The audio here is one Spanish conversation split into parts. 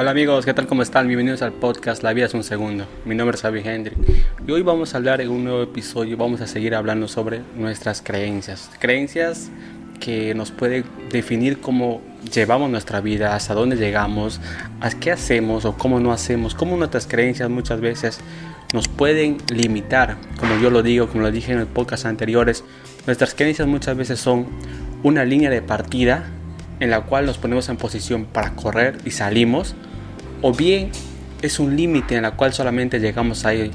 Hola amigos, ¿qué tal? ¿Cómo están? Bienvenidos al podcast La vida es un segundo. Mi nombre es Xavi Hendrik y hoy vamos a hablar en un nuevo episodio, vamos a seguir hablando sobre nuestras creencias. Creencias que nos pueden definir cómo llevamos nuestra vida, hasta dónde llegamos, a qué hacemos o cómo no hacemos, cómo nuestras creencias muchas veces nos pueden limitar, como yo lo digo, como lo dije en el podcast anteriores, nuestras creencias muchas veces son una línea de partida en la cual nos ponemos en posición para correr y salimos, o bien es un límite en la cual solamente llegamos ahí.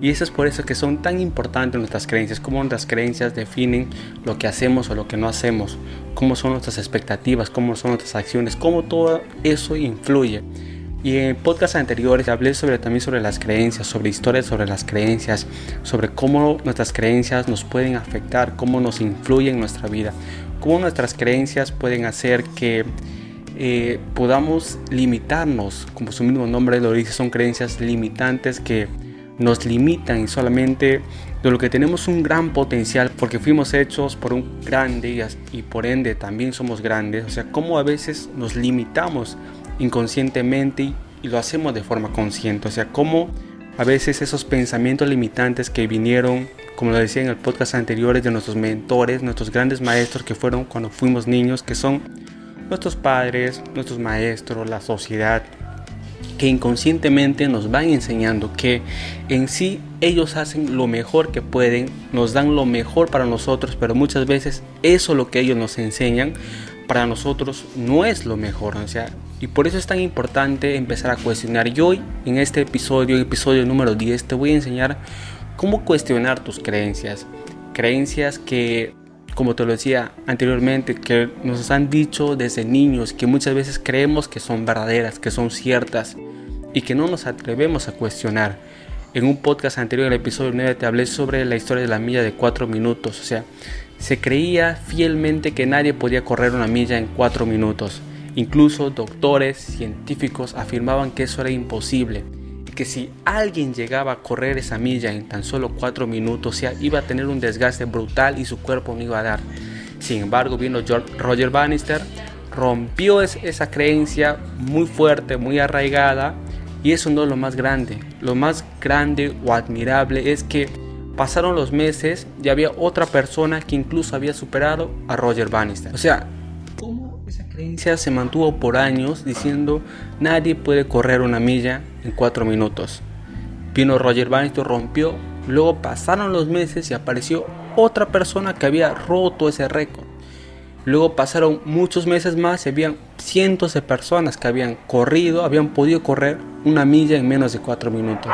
Y eso es por eso que son tan importantes nuestras creencias, cómo nuestras creencias definen lo que hacemos o lo que no hacemos, cómo son nuestras expectativas, cómo son nuestras acciones, cómo todo eso influye. Y en podcasts anteriores hablé sobre, también sobre las creencias, sobre historias sobre las creencias, sobre cómo nuestras creencias nos pueden afectar, cómo nos influyen en nuestra vida, cómo nuestras creencias pueden hacer que eh, podamos limitarnos, como su mismo nombre lo dice, son creencias limitantes que nos limitan y solamente de lo que tenemos un gran potencial porque fuimos hechos por un grande y por ende también somos grandes, o sea, cómo a veces nos limitamos inconscientemente y lo hacemos de forma consciente, o sea, cómo a veces esos pensamientos limitantes que vinieron, como lo decía en el podcast anteriores, de nuestros mentores, nuestros grandes maestros que fueron cuando fuimos niños, que son nuestros padres, nuestros maestros, la sociedad, que inconscientemente nos van enseñando que en sí ellos hacen lo mejor que pueden, nos dan lo mejor para nosotros, pero muchas veces eso lo que ellos nos enseñan para nosotros no es lo mejor, o sea, y por eso es tan importante empezar a cuestionar. Y hoy en este episodio, episodio número 10, te voy a enseñar cómo cuestionar tus creencias, creencias que como te lo decía anteriormente, que nos han dicho desde niños que muchas veces creemos que son verdaderas, que son ciertas y que no nos atrevemos a cuestionar. En un podcast anterior, en el episodio 9, te hablé sobre la historia de la milla de 4 minutos. O sea, se creía fielmente que nadie podía correr una milla en 4 minutos. Incluso doctores, científicos afirmaban que eso era imposible que si alguien llegaba a correr esa milla en tan solo 4 minutos, iba a tener un desgaste brutal y su cuerpo no iba a dar. Sin embargo, vino Roger Bannister, rompió esa creencia muy fuerte, muy arraigada, y eso no es lo más grande. Lo más grande o admirable es que pasaron los meses y había otra persona que incluso había superado a Roger Bannister. O sea, creencia se mantuvo por años diciendo nadie puede correr una milla en cuatro minutos. Vino Roger Bannister, rompió, luego pasaron los meses y apareció otra persona que había roto ese récord. Luego pasaron muchos meses más y habían cientos de personas que habían corrido, habían podido correr una milla en menos de cuatro minutos.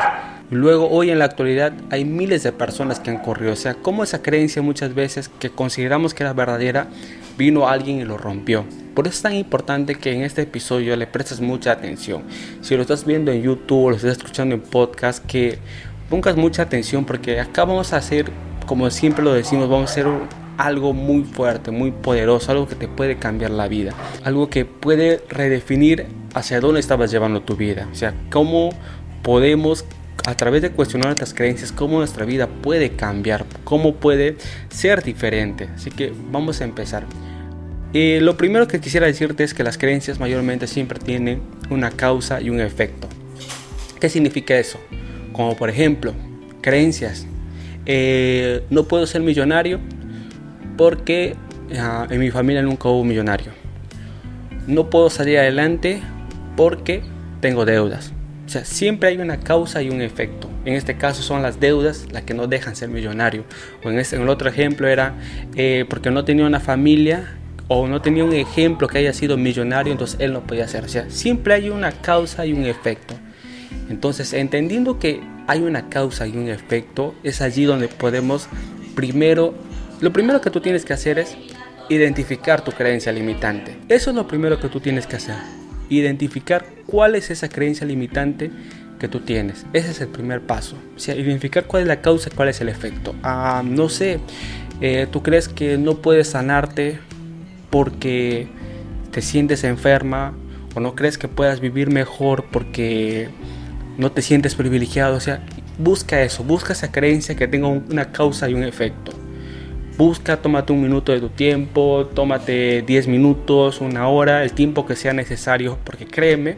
Luego hoy en la actualidad hay miles de personas que han corrido. O sea, como esa creencia muchas veces que consideramos que era verdadera, vino alguien y lo rompió. Por eso es tan importante que en este episodio le prestes mucha atención. Si lo estás viendo en YouTube o lo estás escuchando en podcast, que pongas mucha atención porque acá vamos a hacer, como siempre lo decimos, vamos a hacer algo muy fuerte, muy poderoso, algo que te puede cambiar la vida, algo que puede redefinir hacia dónde estabas llevando tu vida, o sea, cómo podemos a través de cuestionar nuestras creencias, cómo nuestra vida puede cambiar, cómo puede ser diferente. Así que vamos a empezar. Eh, lo primero que quisiera decirte es que las creencias mayormente siempre tienen una causa y un efecto. ¿Qué significa eso? Como por ejemplo, creencias. Eh, no puedo ser millonario porque ah, en mi familia nunca hubo millonario. No puedo salir adelante porque tengo deudas. Sea, siempre hay una causa y un efecto. En este caso son las deudas las que no dejan ser millonario. O en, este, el otro ejemplo era eh, porque no tenía una familia o no tenía un ejemplo que haya sido millonario, entonces él no podía hacer. O sea, siempre hay una causa y un efecto. Entonces, entendiendo que hay una causa y un efecto, es allí donde podemos primero, lo primero que tú tienes que hacer es identificar tu creencia limitante. Eso es lo primero que tú tienes que hacer. Identificar cuál es esa creencia limitante que tú tienes. Ese es el primer paso. O sea, identificar cuál es la causa y cuál es el efecto. Ah, no sé, eh, tú crees que no puedes sanarte porque te sientes enferma o no crees que puedas vivir mejor porque no te sientes privilegiado. O sea, busca eso, busca esa creencia que tenga una causa y un efecto. Busca, tómate un minuto de tu tiempo, tómate 10 minutos, una hora, el tiempo que sea necesario, porque créeme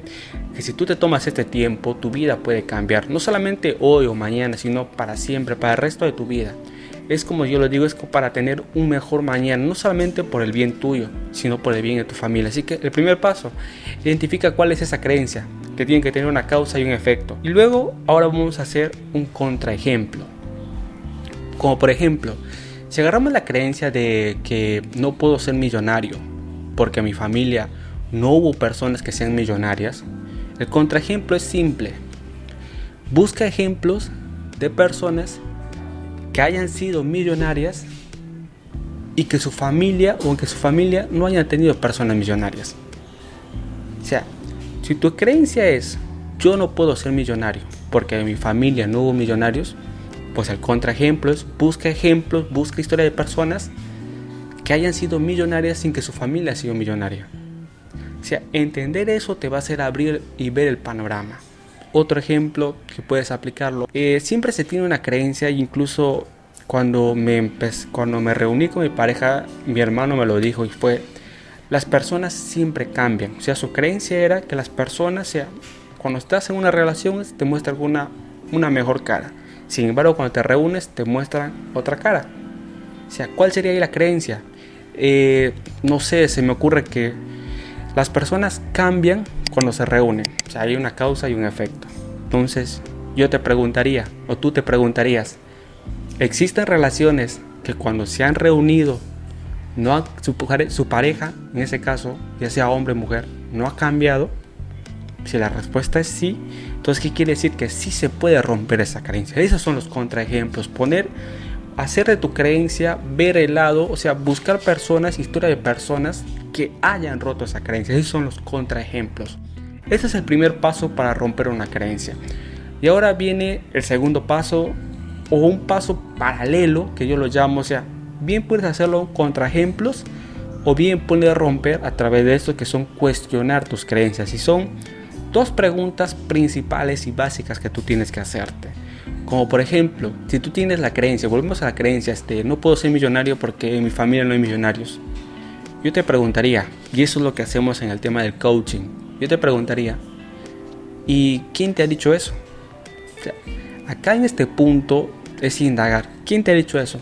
que si tú te tomas este tiempo, tu vida puede cambiar. No solamente hoy o mañana, sino para siempre, para el resto de tu vida. Es como yo lo digo, es para tener un mejor mañana, no solamente por el bien tuyo, sino por el bien de tu familia. Así que el primer paso, identifica cuál es esa creencia, que tiene que tener una causa y un efecto. Y luego, ahora vamos a hacer un contraejemplo. Como por ejemplo, si agarramos la creencia de que no puedo ser millonario, porque en mi familia no hubo personas que sean millonarias, el contraejemplo es simple. Busca ejemplos de personas que hayan sido millonarias y que su familia o que su familia no hayan tenido personas millonarias. O sea, si tu creencia es yo no puedo ser millonario porque en mi familia no hubo millonarios, pues el contraejemplo es busca ejemplos, busca historia de personas que hayan sido millonarias sin que su familia haya sido millonaria. O sea, entender eso te va a hacer abrir y ver el panorama. Otro ejemplo que puedes aplicarlo, eh, siempre se tiene una creencia, incluso cuando me, cuando me reuní con mi pareja, mi hermano me lo dijo y fue, las personas siempre cambian. O sea, su creencia era que las personas, sea, cuando estás en una relación, te muestran una, una mejor cara. Sin embargo, cuando te reúnes, te muestran otra cara. O sea, ¿cuál sería ahí la creencia? Eh, no sé, se me ocurre que las personas cambian cuando se reúnen. O sea, hay una causa y un efecto. Entonces, yo te preguntaría, o tú te preguntarías, ¿existen relaciones que cuando se han reunido, no su, su pareja, en ese caso, ya sea hombre o mujer, no ha cambiado? Si la respuesta es sí, entonces ¿qué quiere decir? Que sí se puede romper esa creencia. Esos son los contraejemplos. Poner, hacer de tu creencia, ver el lado, o sea, buscar personas, historia de personas que hayan roto esa creencia. Esos son los contraejemplos. Ese es el primer paso para romper una creencia. Y ahora viene el segundo paso o un paso paralelo que yo lo llamo, o sea, bien puedes hacerlo contra ejemplos o bien puedes romper a través de esto que son cuestionar tus creencias. Y son dos preguntas principales y básicas que tú tienes que hacerte. Como por ejemplo, si tú tienes la creencia, volvemos a la creencia, este, no puedo ser millonario porque en mi familia no hay millonarios. Yo te preguntaría, y eso es lo que hacemos en el tema del coaching, yo te preguntaría, ¿y quién te ha dicho eso? acá en este punto es indagar, ¿quién te ha dicho eso?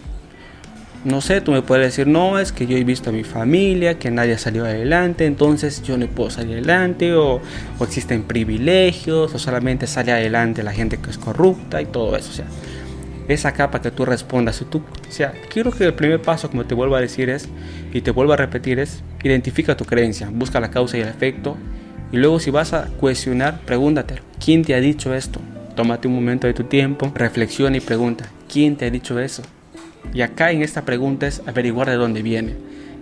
No sé, tú me puedes decir, no, es que yo he visto a mi familia, que nadie salió adelante, entonces yo no puedo salir adelante, o, o existen privilegios, o solamente sale adelante la gente que es corrupta y todo eso. O sea, esa capa que tú respondas. tú, o sea, quiero que el primer paso, como te vuelvo a decir, es, y te vuelvo a repetir, es identifica tu creencia, busca la causa y el efecto. Y luego si vas a cuestionar, pregúntate, ¿quién te ha dicho esto? Tómate un momento de tu tiempo, reflexiona y pregunta, ¿quién te ha dicho eso? Y acá en esta pregunta es averiguar de dónde viene,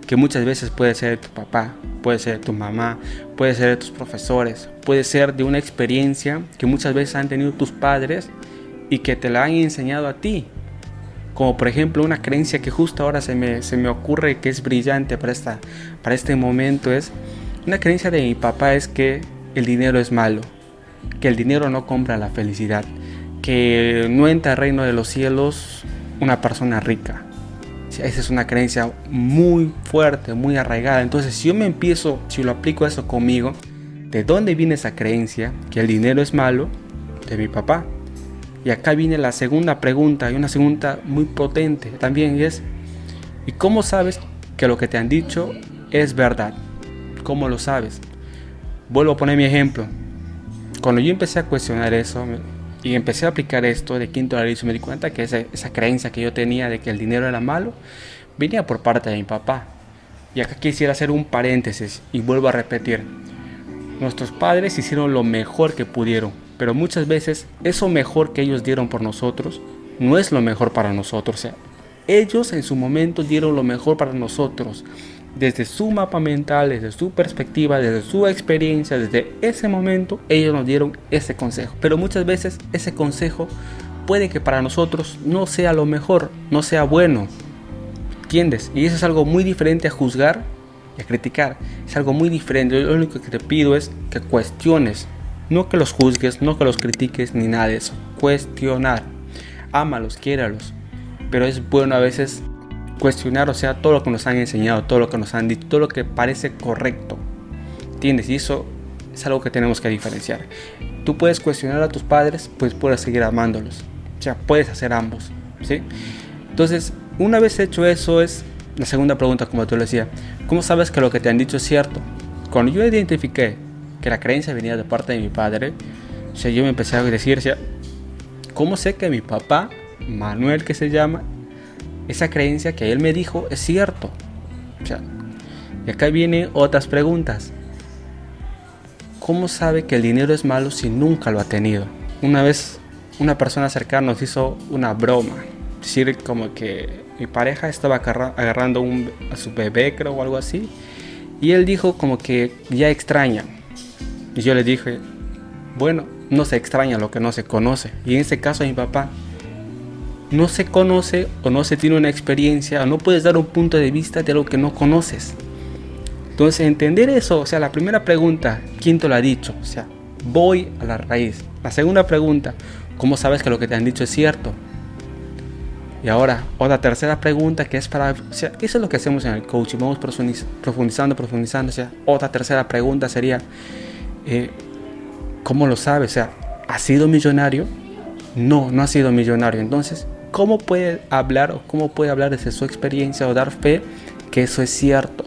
que muchas veces puede ser de tu papá, puede ser de tu mamá, puede ser de tus profesores, puede ser de una experiencia que muchas veces han tenido tus padres y que te la han enseñado a ti. Como por ejemplo una creencia que justo ahora se me, se me ocurre que es brillante para, esta, para este momento es una creencia de mi papá es que el dinero es malo, que el dinero no compra la felicidad, que no entra al reino de los cielos una persona rica. Esa es una creencia muy fuerte, muy arraigada. Entonces, si yo me empiezo, si lo aplico eso conmigo, ¿de dónde viene esa creencia que el dinero es malo? De mi papá. Y acá viene la segunda pregunta, y una segunda muy potente también, es, ¿y cómo sabes que lo que te han dicho es verdad? ¿Cómo lo sabes? Vuelvo a poner mi ejemplo. Cuando yo empecé a cuestionar eso y empecé a aplicar esto de quinto analizo, me di cuenta que esa, esa creencia que yo tenía de que el dinero era malo, venía por parte de mi papá. Y acá quisiera hacer un paréntesis y vuelvo a repetir. Nuestros padres hicieron lo mejor que pudieron pero muchas veces eso mejor que ellos dieron por nosotros no es lo mejor para nosotros. Ellos en su momento dieron lo mejor para nosotros. Desde su mapa mental, desde su perspectiva, desde su experiencia, desde ese momento, ellos nos dieron ese consejo. Pero muchas veces ese consejo puede que para nosotros no sea lo mejor, no sea bueno. ¿Entiendes? Y eso es algo muy diferente a juzgar y a criticar. Es algo muy diferente. Lo único que te pido es que cuestiones no que los juzgues, no que los critiques ni nada de eso. Cuestionar. Ámalos, quiéralos. Pero es bueno a veces cuestionar, o sea, todo lo que nos han enseñado, todo lo que nos han dicho, todo lo que parece correcto. ¿Entiendes? Y eso es algo que tenemos que diferenciar. Tú puedes cuestionar a tus padres, pues puedes seguir amándolos. O sea, puedes hacer ambos, ¿sí? Entonces, una vez hecho eso es la segunda pregunta, como tú le decía. ¿Cómo sabes que lo que te han dicho es cierto? Cuando yo identifiqué que la creencia venía de parte de mi padre, o sea, yo me empecé a decir, o sea, ¿cómo sé que mi papá, Manuel que se llama, esa creencia que él me dijo es cierto? O sea, y acá vienen otras preguntas. ¿Cómo sabe que el dinero es malo si nunca lo ha tenido? Una vez una persona cercana nos hizo una broma. Decir como que mi pareja estaba agarrando a su bebé, creo, o algo así. Y él dijo como que ya extraña. Y yo le dije, bueno, no se extraña lo que no se conoce. Y en este caso a mi papá, no se conoce o no se tiene una experiencia o no puedes dar un punto de vista de lo que no conoces. Entonces, entender eso, o sea, la primera pregunta, ¿quién te lo ha dicho? O sea, voy a la raíz. La segunda pregunta, ¿cómo sabes que lo que te han dicho es cierto? Y ahora, otra tercera pregunta que es para... O sea, eso es lo que hacemos en el coaching. Vamos profundizando, profundizando. O sea, otra tercera pregunta sería, eh, ¿cómo lo sabes? O sea, ¿ha sido millonario? No, no ha sido millonario. Entonces, ¿cómo puede hablar o cómo puede hablar desde su experiencia o dar fe que eso es cierto?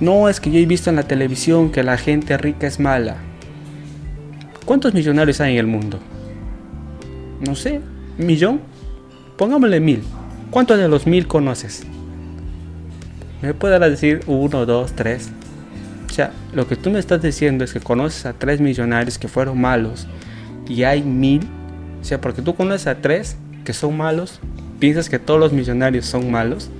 No, es que yo he visto en la televisión que la gente rica es mala. ¿Cuántos millonarios hay en el mundo? No sé, ¿un millón? Pongámosle mil. ¿Cuántos de los mil conoces? ¿Me puedes decir uno, dos, tres? O sea, lo que tú me estás diciendo es que conoces a tres millonarios que fueron malos y hay mil. O sea, porque tú conoces a tres que son malos, piensas que todos los millonarios son malos.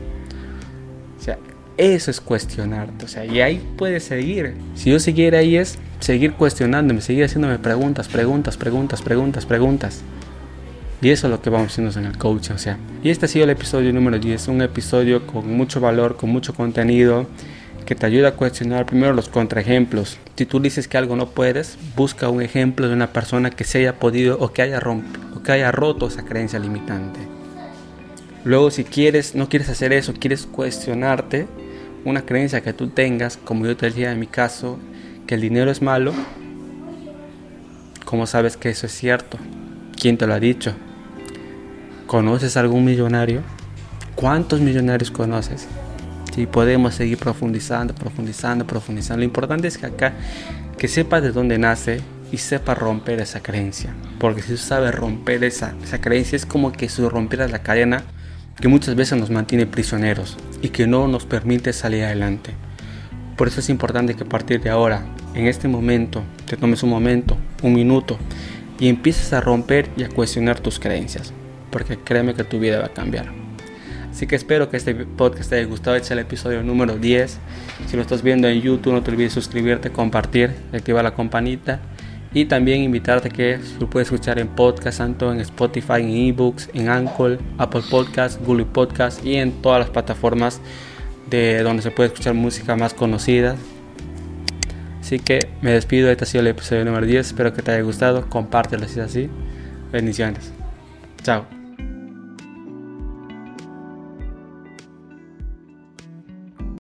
O sea, eso es cuestionarte, o sea, y ahí puedes seguir. Si yo siguiera ahí es seguir cuestionándome, seguir haciéndome preguntas, preguntas, preguntas, preguntas, preguntas. Y eso es lo que vamos haciendo en el coaching, o sea. Y este ha sido el episodio número 10, un episodio con mucho valor, con mucho contenido, que te ayuda a cuestionar primero los contraejemplos. Si tú dices que algo no puedes, busca un ejemplo de una persona que se haya podido o que haya, o que haya roto esa creencia limitante. Luego, si quieres, no quieres hacer eso, quieres cuestionarte, una creencia que tú tengas, como yo te decía en mi caso, que el dinero es malo, ¿cómo sabes que eso es cierto? ¿Quién te lo ha dicho? ¿Conoces algún millonario? ¿Cuántos millonarios conoces? Si podemos seguir profundizando, profundizando, profundizando. Lo importante es que acá, que sepas de dónde nace y sepa romper esa creencia. Porque si tú sabes romper esa, esa creencia, es como que si rompieras la cadena que muchas veces nos mantiene prisioneros y que no nos permite salir adelante. Por eso es importante que a partir de ahora, en este momento, te tomes un momento, un minuto, y empieces a romper y a cuestionar tus creencias, porque créeme que tu vida va a cambiar. Así que espero que este podcast te haya gustado. Este es el episodio número 10. Si lo estás viendo en YouTube, no te olvides suscribirte, compartir, activar la campanita y también invitarte que lo puedes escuchar en podcast, tanto en Spotify, en ebooks, en Anchor, Apple Podcasts, Google Podcasts y en todas las plataformas de donde se puede escuchar música más conocida. Así que me despido, este ha sido el episodio número 10, espero que te haya gustado, compártelo si es así. Bendiciones. Chao.